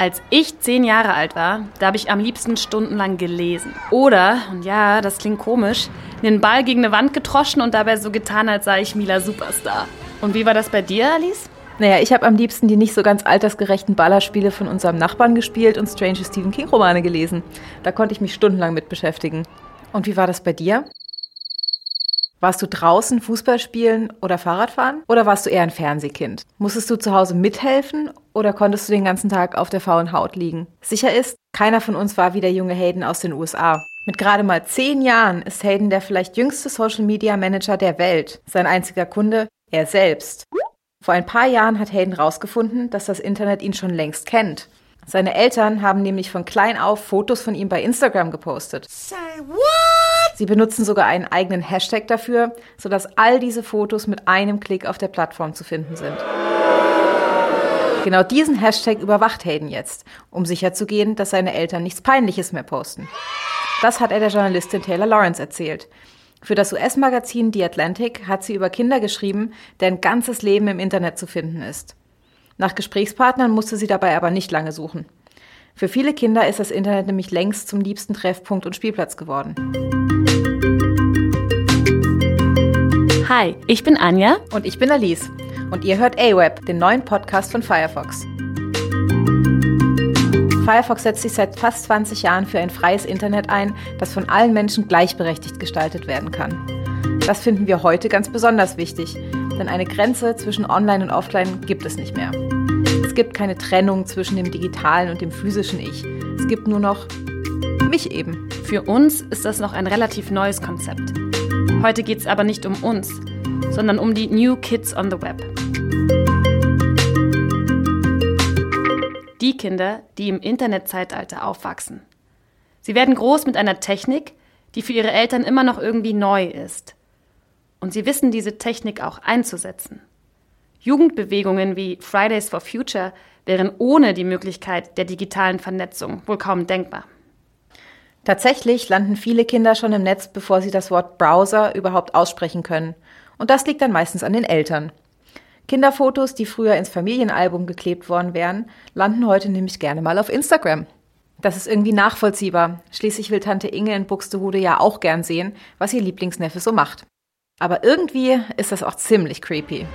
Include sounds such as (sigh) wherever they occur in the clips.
Als ich zehn Jahre alt war, da habe ich am liebsten stundenlang gelesen. Oder, und ja, das klingt komisch, den Ball gegen eine Wand getroschen und dabei so getan, als sei ich Mila Superstar. Und wie war das bei dir, Alice? Naja, ich habe am liebsten die nicht so ganz altersgerechten Ballerspiele von unserem Nachbarn gespielt und Strange Stephen King Romane gelesen. Da konnte ich mich stundenlang mit beschäftigen. Und wie war das bei dir? Warst du draußen Fußball spielen oder Fahrradfahren? Oder warst du eher ein Fernsehkind? Musstest du zu Hause mithelfen oder konntest du den ganzen Tag auf der faulen Haut liegen? Sicher ist, keiner von uns war wie der junge Hayden aus den USA. Mit gerade mal zehn Jahren ist Hayden der vielleicht jüngste Social Media Manager der Welt. Sein einziger Kunde, er selbst. Vor ein paar Jahren hat Hayden herausgefunden, dass das Internet ihn schon längst kennt. Seine Eltern haben nämlich von klein auf Fotos von ihm bei Instagram gepostet. Say what? Sie benutzen sogar einen eigenen Hashtag dafür, sodass all diese Fotos mit einem Klick auf der Plattform zu finden sind. Genau diesen Hashtag überwacht Hayden jetzt, um sicherzugehen, dass seine Eltern nichts Peinliches mehr posten. Das hat er der Journalistin Taylor Lawrence erzählt. Für das US-Magazin The Atlantic hat sie über Kinder geschrieben, deren ganzes Leben im Internet zu finden ist. Nach Gesprächspartnern musste sie dabei aber nicht lange suchen. Für viele Kinder ist das Internet nämlich längst zum liebsten Treffpunkt und Spielplatz geworden. Hi, ich bin Anja. Und ich bin Alice. Und ihr hört AWeb, den neuen Podcast von Firefox. Firefox setzt sich seit fast 20 Jahren für ein freies Internet ein, das von allen Menschen gleichberechtigt gestaltet werden kann. Das finden wir heute ganz besonders wichtig, denn eine Grenze zwischen Online und Offline gibt es nicht mehr. Es gibt keine Trennung zwischen dem digitalen und dem physischen Ich. Es gibt nur noch mich eben. Für uns ist das noch ein relativ neues Konzept. Heute geht es aber nicht um uns, sondern um die New Kids on the Web. Die Kinder, die im Internetzeitalter aufwachsen. Sie werden groß mit einer Technik, die für ihre Eltern immer noch irgendwie neu ist. Und sie wissen diese Technik auch einzusetzen. Jugendbewegungen wie Fridays for Future wären ohne die Möglichkeit der digitalen Vernetzung wohl kaum denkbar. Tatsächlich landen viele Kinder schon im Netz, bevor sie das Wort Browser überhaupt aussprechen können. Und das liegt dann meistens an den Eltern. Kinderfotos, die früher ins Familienalbum geklebt worden wären, landen heute nämlich gerne mal auf Instagram. Das ist irgendwie nachvollziehbar. Schließlich will Tante Inge in Buxtehude ja auch gern sehen, was ihr Lieblingsneffe so macht. Aber irgendwie ist das auch ziemlich creepy.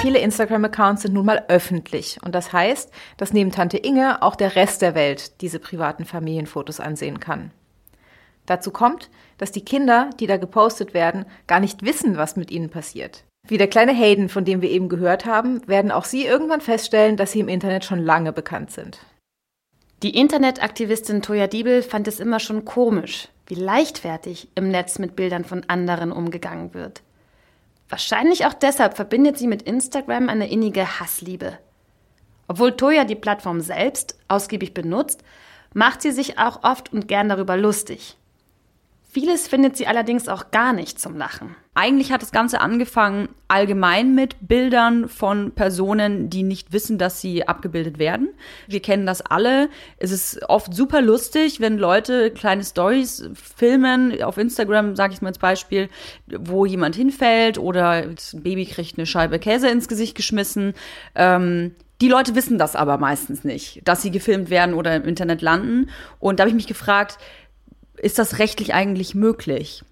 Viele Instagram-Accounts sind nun mal öffentlich und das heißt, dass neben Tante Inge auch der Rest der Welt diese privaten Familienfotos ansehen kann. Dazu kommt, dass die Kinder, die da gepostet werden, gar nicht wissen, was mit ihnen passiert. Wie der kleine Hayden, von dem wir eben gehört haben, werden auch sie irgendwann feststellen, dass sie im Internet schon lange bekannt sind. Die Internetaktivistin Toya Diebel fand es immer schon komisch, wie leichtfertig im Netz mit Bildern von anderen umgegangen wird. Wahrscheinlich auch deshalb verbindet sie mit Instagram eine innige Hassliebe. Obwohl Toya die Plattform selbst ausgiebig benutzt, macht sie sich auch oft und gern darüber lustig. Vieles findet sie allerdings auch gar nicht zum Lachen. Eigentlich hat das Ganze angefangen allgemein mit Bildern von Personen, die nicht wissen, dass sie abgebildet werden. Wir kennen das alle. Es ist oft super lustig, wenn Leute kleine Stories filmen, auf Instagram, sage ich mal als Beispiel, wo jemand hinfällt oder ein Baby kriegt eine Scheibe Käse ins Gesicht geschmissen. Ähm, die Leute wissen das aber meistens nicht, dass sie gefilmt werden oder im Internet landen. Und da habe ich mich gefragt, ist das rechtlich eigentlich möglich?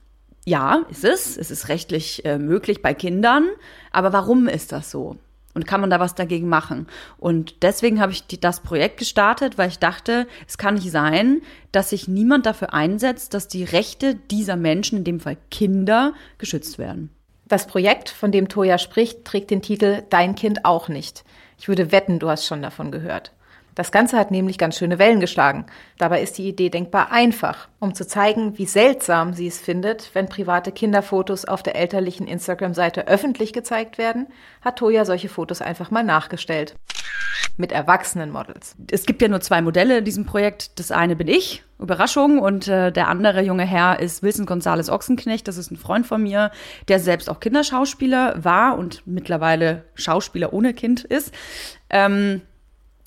Ja, ist es. Es ist rechtlich äh, möglich bei Kindern. Aber warum ist das so? Und kann man da was dagegen machen? Und deswegen habe ich die, das Projekt gestartet, weil ich dachte, es kann nicht sein, dass sich niemand dafür einsetzt, dass die Rechte dieser Menschen, in dem Fall Kinder, geschützt werden. Das Projekt, von dem Toja spricht, trägt den Titel Dein Kind auch nicht. Ich würde wetten, du hast schon davon gehört. Das Ganze hat nämlich ganz schöne Wellen geschlagen. Dabei ist die Idee denkbar einfach, um zu zeigen, wie seltsam sie es findet, wenn private Kinderfotos auf der elterlichen Instagram-Seite öffentlich gezeigt werden, hat Toya solche Fotos einfach mal nachgestellt. Mit erwachsenen Models. Es gibt ja nur zwei Modelle in diesem Projekt. Das eine bin ich, Überraschung, und äh, der andere junge Herr ist Wilson Gonzales Ochsenknecht. Das ist ein Freund von mir, der selbst auch Kinderschauspieler war und mittlerweile Schauspieler ohne Kind ist. Ähm,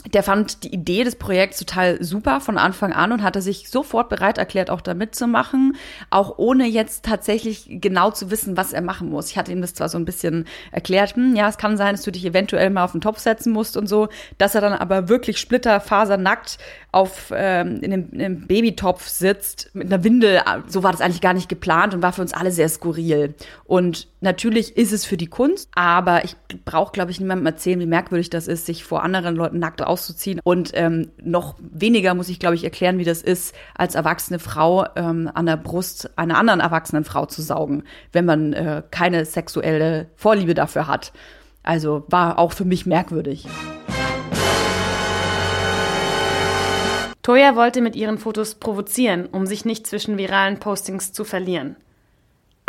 der fand die Idee des Projekts total super von Anfang an und hatte sich sofort bereit erklärt, auch da mitzumachen, auch ohne jetzt tatsächlich genau zu wissen, was er machen muss. Ich hatte ihm das zwar so ein bisschen erklärt, hm, ja, es kann sein, dass du dich eventuell mal auf den Topf setzen musst und so, dass er dann aber wirklich splitterfasernackt auf ähm, in, dem, in einem Babytopf sitzt mit einer Windel. So war das eigentlich gar nicht geplant und war für uns alle sehr skurril. Und natürlich ist es für die Kunst, aber ich brauche, glaube ich, niemandem erzählen, wie merkwürdig das ist, sich vor anderen Leuten nackt auszuziehen. Und ähm, noch weniger muss ich, glaube ich, erklären, wie das ist, als erwachsene Frau ähm, an der Brust einer anderen erwachsenen Frau zu saugen, wenn man äh, keine sexuelle Vorliebe dafür hat. Also war auch für mich merkwürdig. Toya wollte mit ihren Fotos provozieren, um sich nicht zwischen viralen Postings zu verlieren.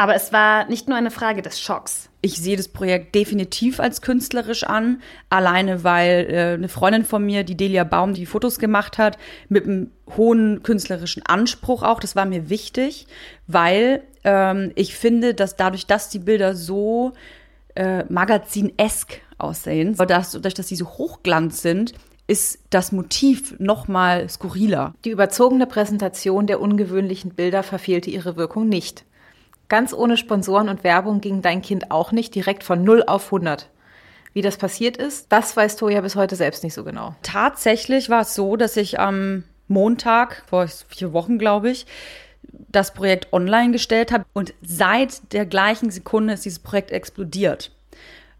Aber es war nicht nur eine Frage des Schocks. Ich sehe das Projekt definitiv als künstlerisch an, alleine weil äh, eine Freundin von mir, die Delia Baum, die Fotos gemacht hat, mit einem hohen künstlerischen Anspruch auch, das war mir wichtig, weil ähm, ich finde, dass dadurch, dass die Bilder so äh, magazinesk aussehen, dadurch, dass sie so hochglanz sind, ist das Motiv noch mal skurriler. Die überzogene Präsentation der ungewöhnlichen Bilder verfehlte ihre Wirkung nicht. Ganz ohne Sponsoren und Werbung ging dein Kind auch nicht direkt von 0 auf 100. Wie das passiert ist, das weiß Toja bis heute selbst nicht so genau. Tatsächlich war es so, dass ich am Montag, vor vier Wochen glaube ich, das Projekt online gestellt habe und seit der gleichen Sekunde ist dieses Projekt explodiert.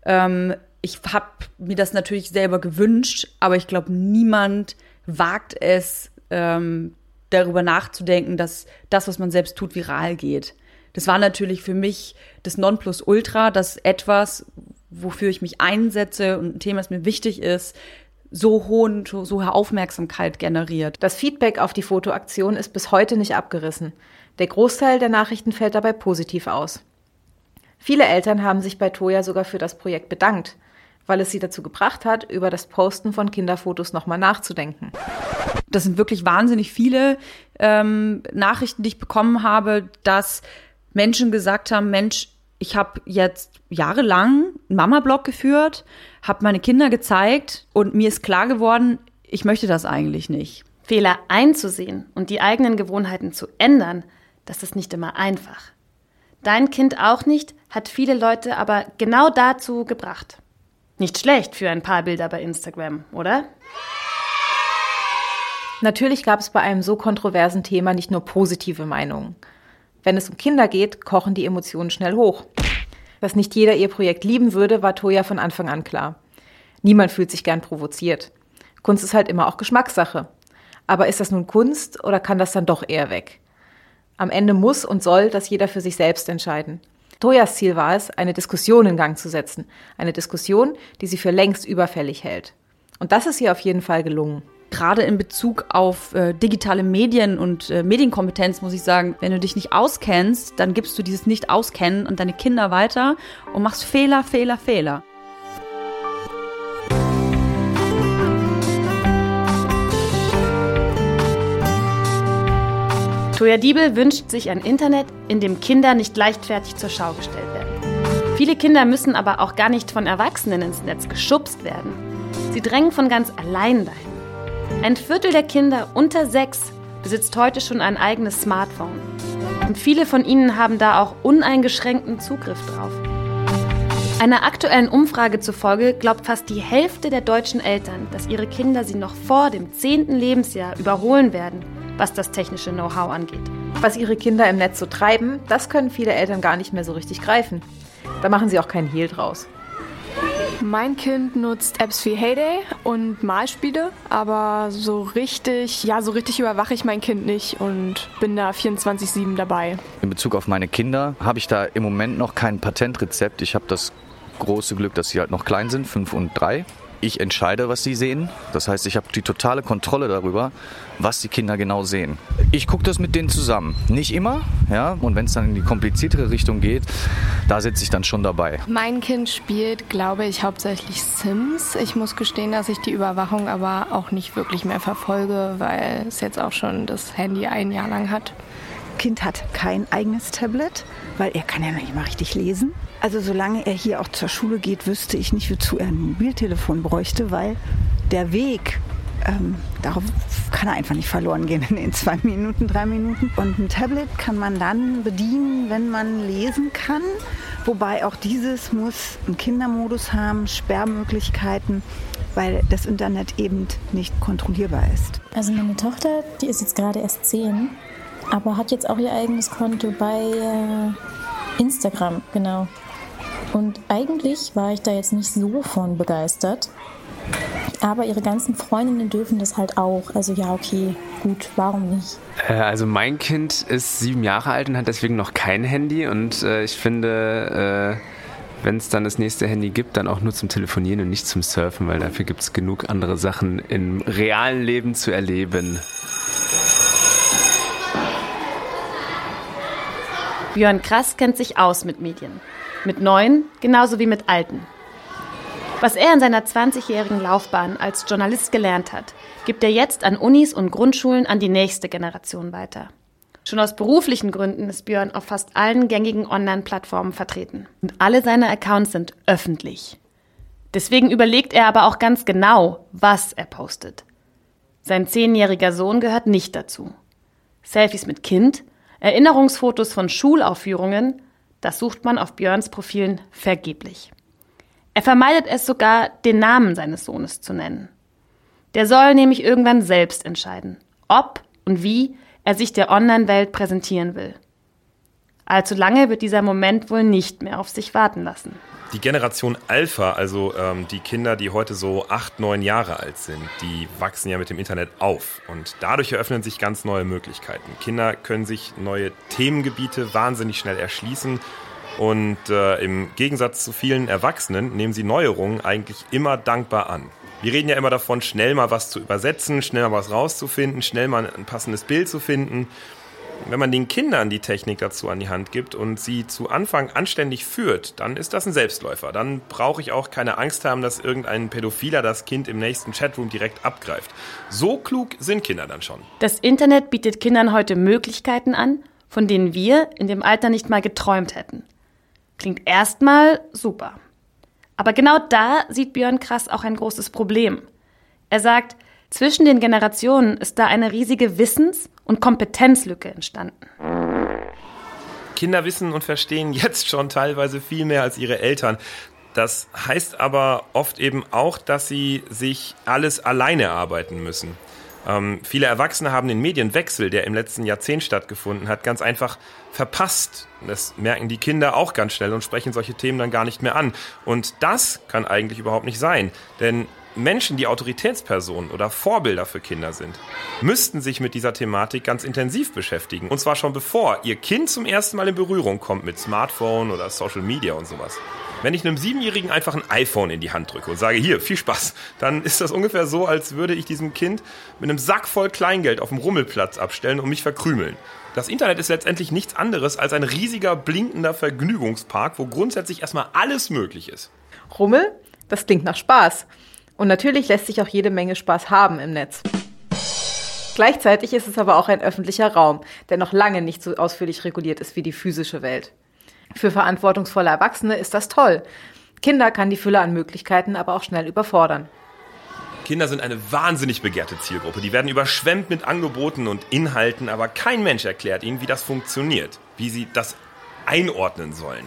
Ähm, ich habe mir das natürlich selber gewünscht, aber ich glaube, niemand wagt es, ähm, darüber nachzudenken, dass das, was man selbst tut, viral geht. Das war natürlich für mich das Nonplusultra, dass etwas, wofür ich mich einsetze und ein Thema, das mir wichtig ist, so hohen, so hohe Aufmerksamkeit generiert. Das Feedback auf die Fotoaktion ist bis heute nicht abgerissen. Der Großteil der Nachrichten fällt dabei positiv aus. Viele Eltern haben sich bei Toya sogar für das Projekt bedankt weil es sie dazu gebracht hat, über das Posten von Kinderfotos nochmal nachzudenken. Das sind wirklich wahnsinnig viele ähm, Nachrichten, die ich bekommen habe, dass Menschen gesagt haben, Mensch, ich habe jetzt jahrelang einen Mama-Blog geführt, habe meine Kinder gezeigt und mir ist klar geworden, ich möchte das eigentlich nicht. Fehler einzusehen und die eigenen Gewohnheiten zu ändern, das ist nicht immer einfach. Dein Kind auch nicht, hat viele Leute aber genau dazu gebracht. Nicht schlecht für ein paar Bilder bei Instagram, oder? Natürlich gab es bei einem so kontroversen Thema nicht nur positive Meinungen. Wenn es um Kinder geht, kochen die Emotionen schnell hoch. Dass nicht jeder ihr Projekt lieben würde, war Toja von Anfang an klar. Niemand fühlt sich gern provoziert. Kunst ist halt immer auch Geschmackssache. Aber ist das nun Kunst oder kann das dann doch eher weg? Am Ende muss und soll das jeder für sich selbst entscheiden. Toyas Ziel war es, eine Diskussion in Gang zu setzen. Eine Diskussion, die sie für längst überfällig hält. Und das ist ihr auf jeden Fall gelungen. Gerade in Bezug auf äh, digitale Medien und äh, Medienkompetenz muss ich sagen, wenn du dich nicht auskennst, dann gibst du dieses Nicht-Auskennen an deine Kinder weiter und machst Fehler, Fehler, Fehler. Toya Diebel wünscht sich ein Internet, in dem Kinder nicht leichtfertig zur Schau gestellt werden. Viele Kinder müssen aber auch gar nicht von Erwachsenen ins Netz geschubst werden. Sie drängen von ganz allein dahin. Ein Viertel der Kinder unter sechs besitzt heute schon ein eigenes Smartphone. Und viele von ihnen haben da auch uneingeschränkten Zugriff drauf. Einer aktuellen Umfrage zufolge glaubt fast die Hälfte der deutschen Eltern, dass ihre Kinder sie noch vor dem zehnten Lebensjahr überholen werden was das technische Know-how angeht. Was ihre Kinder im Netz so treiben, das können viele Eltern gar nicht mehr so richtig greifen. Da machen sie auch keinen Hehl draus. Mein Kind nutzt Apps wie Heyday und Malspiele, aber so richtig, ja, so richtig überwache ich mein Kind nicht und bin da 24/7 dabei. In Bezug auf meine Kinder habe ich da im Moment noch kein Patentrezept. Ich habe das große Glück, dass sie halt noch klein sind, fünf und drei ich entscheide, was sie sehen. Das heißt, ich habe die totale Kontrolle darüber, was die Kinder genau sehen. Ich gucke das mit denen zusammen. Nicht immer, ja. Und wenn es dann in die kompliziertere Richtung geht, da sitze ich dann schon dabei. Mein Kind spielt, glaube ich, hauptsächlich Sims. Ich muss gestehen, dass ich die Überwachung aber auch nicht wirklich mehr verfolge, weil es jetzt auch schon das Handy ein Jahr lang hat. Kind hat kein eigenes Tablet, weil er kann ja noch nicht mal richtig lesen. Also solange er hier auch zur Schule geht, wüsste ich nicht, wozu er ein Mobiltelefon bräuchte, weil der Weg, ähm, darauf kann er einfach nicht verloren gehen in zwei Minuten, drei Minuten. Und ein Tablet kann man dann bedienen, wenn man lesen kann. Wobei auch dieses muss einen Kindermodus haben, Sperrmöglichkeiten, weil das Internet eben nicht kontrollierbar ist. Also meine Tochter, die ist jetzt gerade erst zehn, aber hat jetzt auch ihr eigenes Konto bei äh, Instagram, genau. Und eigentlich war ich da jetzt nicht so von begeistert. Aber ihre ganzen Freundinnen dürfen das halt auch. Also ja, okay, gut, warum nicht? Äh, also mein Kind ist sieben Jahre alt und hat deswegen noch kein Handy. Und äh, ich finde, äh, wenn es dann das nächste Handy gibt, dann auch nur zum Telefonieren und nicht zum Surfen, weil dafür gibt es genug andere Sachen im realen Leben zu erleben. Björn Krass kennt sich aus mit Medien. Mit neuen genauso wie mit alten. Was er in seiner 20-jährigen Laufbahn als Journalist gelernt hat, gibt er jetzt an Unis und Grundschulen an die nächste Generation weiter. Schon aus beruflichen Gründen ist Björn auf fast allen gängigen Online-Plattformen vertreten. Und alle seine Accounts sind öffentlich. Deswegen überlegt er aber auch ganz genau, was er postet. Sein zehnjähriger Sohn gehört nicht dazu. Selfies mit Kind, Erinnerungsfotos von Schulaufführungen, das sucht man auf Björns Profilen vergeblich. Er vermeidet es sogar, den Namen seines Sohnes zu nennen. Der soll nämlich irgendwann selbst entscheiden, ob und wie er sich der Online-Welt präsentieren will. Allzu lange wird dieser Moment wohl nicht mehr auf sich warten lassen. Die Generation Alpha, also ähm, die Kinder, die heute so acht, neun Jahre alt sind, die wachsen ja mit dem Internet auf. Und dadurch eröffnen sich ganz neue Möglichkeiten. Kinder können sich neue Themengebiete wahnsinnig schnell erschließen und äh, im Gegensatz zu vielen Erwachsenen nehmen sie Neuerungen eigentlich immer dankbar an. Wir reden ja immer davon, schnell mal was zu übersetzen, schnell mal was rauszufinden, schnell mal ein passendes Bild zu finden. Wenn man den Kindern die Technik dazu an die Hand gibt und sie zu Anfang anständig führt, dann ist das ein Selbstläufer. Dann brauche ich auch keine Angst haben, dass irgendein Pädophiler das Kind im nächsten Chatroom direkt abgreift. So klug sind Kinder dann schon. Das Internet bietet Kindern heute Möglichkeiten an, von denen wir in dem Alter nicht mal geträumt hätten. Klingt erstmal super. Aber genau da sieht Björn Krass auch ein großes Problem. Er sagt, zwischen den Generationen ist da eine riesige Wissens- und Kompetenzlücke entstanden. Kinder wissen und verstehen (laughs) jetzt schon teilweise viel mehr als ihre Eltern. Das heißt aber oft eben auch, dass sie sich alles alleine erarbeiten müssen. Ähm, viele Erwachsene haben den Medienwechsel, der im letzten Jahrzehnt stattgefunden hat, ganz einfach verpasst. Das merken die Kinder auch ganz schnell und sprechen solche Themen dann gar nicht mehr an. Und das kann eigentlich überhaupt nicht sein. Denn Menschen, die Autoritätspersonen oder Vorbilder für Kinder sind, müssten sich mit dieser Thematik ganz intensiv beschäftigen. Und zwar schon bevor ihr Kind zum ersten Mal in Berührung kommt mit Smartphone oder Social Media und sowas. Wenn ich einem Siebenjährigen einfach ein iPhone in die Hand drücke und sage, hier, viel Spaß, dann ist das ungefähr so, als würde ich diesem Kind mit einem Sack voll Kleingeld auf dem Rummelplatz abstellen und mich verkrümeln. Das Internet ist letztendlich nichts anderes als ein riesiger, blinkender Vergnügungspark, wo grundsätzlich erstmal alles möglich ist. Rummel? Das klingt nach Spaß. Und natürlich lässt sich auch jede Menge Spaß haben im Netz. Gleichzeitig ist es aber auch ein öffentlicher Raum, der noch lange nicht so ausführlich reguliert ist wie die physische Welt. Für verantwortungsvolle Erwachsene ist das toll. Kinder kann die Fülle an Möglichkeiten aber auch schnell überfordern. Kinder sind eine wahnsinnig begehrte Zielgruppe. Die werden überschwemmt mit Angeboten und Inhalten, aber kein Mensch erklärt ihnen, wie das funktioniert, wie sie das einordnen sollen.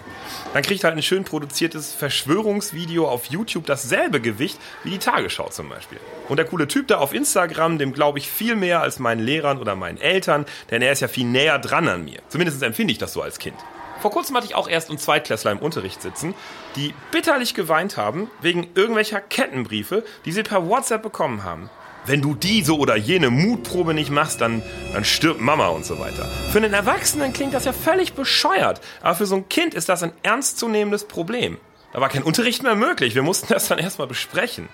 Dann kriegt halt ein schön produziertes Verschwörungsvideo auf YouTube dasselbe Gewicht wie die Tagesschau zum Beispiel. Und der coole Typ da auf Instagram, dem glaube ich viel mehr als meinen Lehrern oder meinen Eltern, denn er ist ja viel näher dran an mir. Zumindest empfinde ich das so als Kind. Vor kurzem hatte ich auch erst und Zweitklässler im Unterricht sitzen, die bitterlich geweint haben wegen irgendwelcher Kettenbriefe, die sie per WhatsApp bekommen haben. Wenn du diese oder jene Mutprobe nicht machst, dann, dann stirbt Mama und so weiter. Für einen Erwachsenen klingt das ja völlig bescheuert, aber für so ein Kind ist das ein ernstzunehmendes Problem. Da war kein Unterricht mehr möglich, wir mussten (laughs) das dann erstmal besprechen.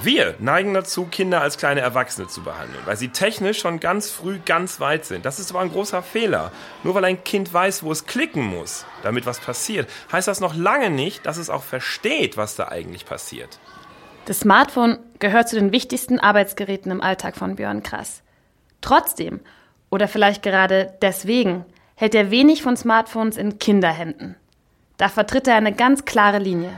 Wir neigen dazu, Kinder als kleine Erwachsene zu behandeln, weil sie technisch schon ganz früh ganz weit sind. Das ist aber ein großer Fehler. Nur weil ein Kind weiß, wo es klicken muss, damit was passiert, heißt das noch lange nicht, dass es auch versteht, was da eigentlich passiert. Das Smartphone gehört zu den wichtigsten Arbeitsgeräten im Alltag von Björn Krass. Trotzdem, oder vielleicht gerade deswegen, hält er wenig von Smartphones in Kinderhänden. Da vertritt er eine ganz klare Linie.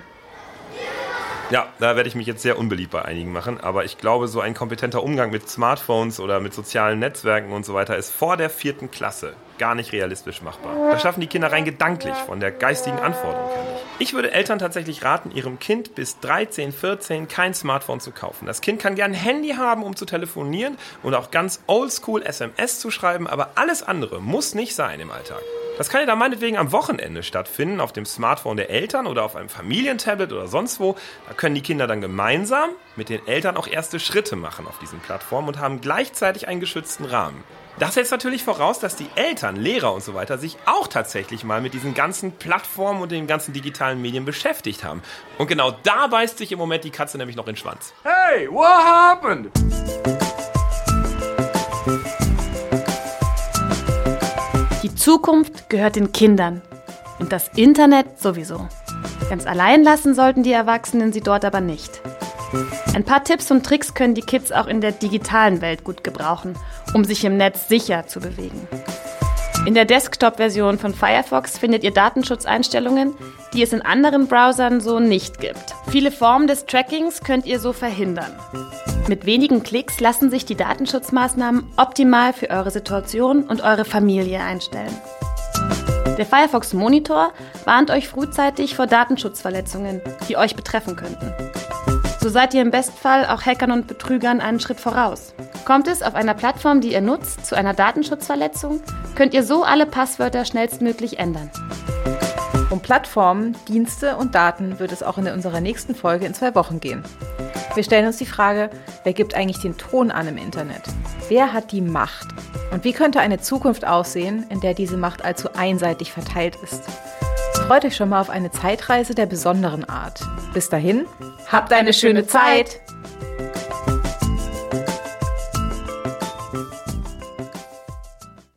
Ja, da werde ich mich jetzt sehr unbeliebt bei einigen machen, aber ich glaube, so ein kompetenter Umgang mit Smartphones oder mit sozialen Netzwerken und so weiter ist vor der vierten Klasse gar nicht realistisch machbar. Das schaffen die Kinder rein gedanklich, von der geistigen Anforderung her nicht. Ich würde Eltern tatsächlich raten, ihrem Kind bis 13, 14 kein Smartphone zu kaufen. Das Kind kann gern ein Handy haben, um zu telefonieren und auch ganz oldschool SMS zu schreiben, aber alles andere muss nicht sein im Alltag. Das kann ja dann meinetwegen am Wochenende stattfinden, auf dem Smartphone der Eltern oder auf einem Familientablet oder sonst wo. Da können die Kinder dann gemeinsam mit den Eltern auch erste Schritte machen auf diesen Plattformen und haben gleichzeitig einen geschützten Rahmen. Das setzt natürlich voraus, dass die Eltern, Lehrer und so weiter sich auch tatsächlich mal mit diesen ganzen Plattformen und den ganzen digitalen Medien beschäftigt haben. Und genau da beißt sich im Moment die Katze nämlich noch in den Schwanz. Hey, what happened? Zukunft gehört den Kindern und das Internet sowieso. Ganz allein lassen sollten die Erwachsenen sie dort aber nicht. Ein paar Tipps und Tricks können die Kids auch in der digitalen Welt gut gebrauchen, um sich im Netz sicher zu bewegen. In der Desktop-Version von Firefox findet ihr Datenschutzeinstellungen, die es in anderen Browsern so nicht gibt. Viele Formen des Trackings könnt ihr so verhindern. Mit wenigen Klicks lassen sich die Datenschutzmaßnahmen optimal für eure Situation und eure Familie einstellen. Der Firefox Monitor warnt euch frühzeitig vor Datenschutzverletzungen, die euch betreffen könnten. So seid ihr im Bestfall auch Hackern und Betrügern einen Schritt voraus. Kommt es auf einer Plattform, die ihr nutzt, zu einer Datenschutzverletzung, könnt ihr so alle Passwörter schnellstmöglich ändern. Um Plattformen, Dienste und Daten wird es auch in unserer nächsten Folge in zwei Wochen gehen. Wir stellen uns die Frage, wer gibt eigentlich den Ton an im Internet? Wer hat die Macht? Und wie könnte eine Zukunft aussehen, in der diese Macht allzu einseitig verteilt ist? Freut euch schon mal auf eine Zeitreise der besonderen Art. Bis dahin, habt eine schöne Zeit!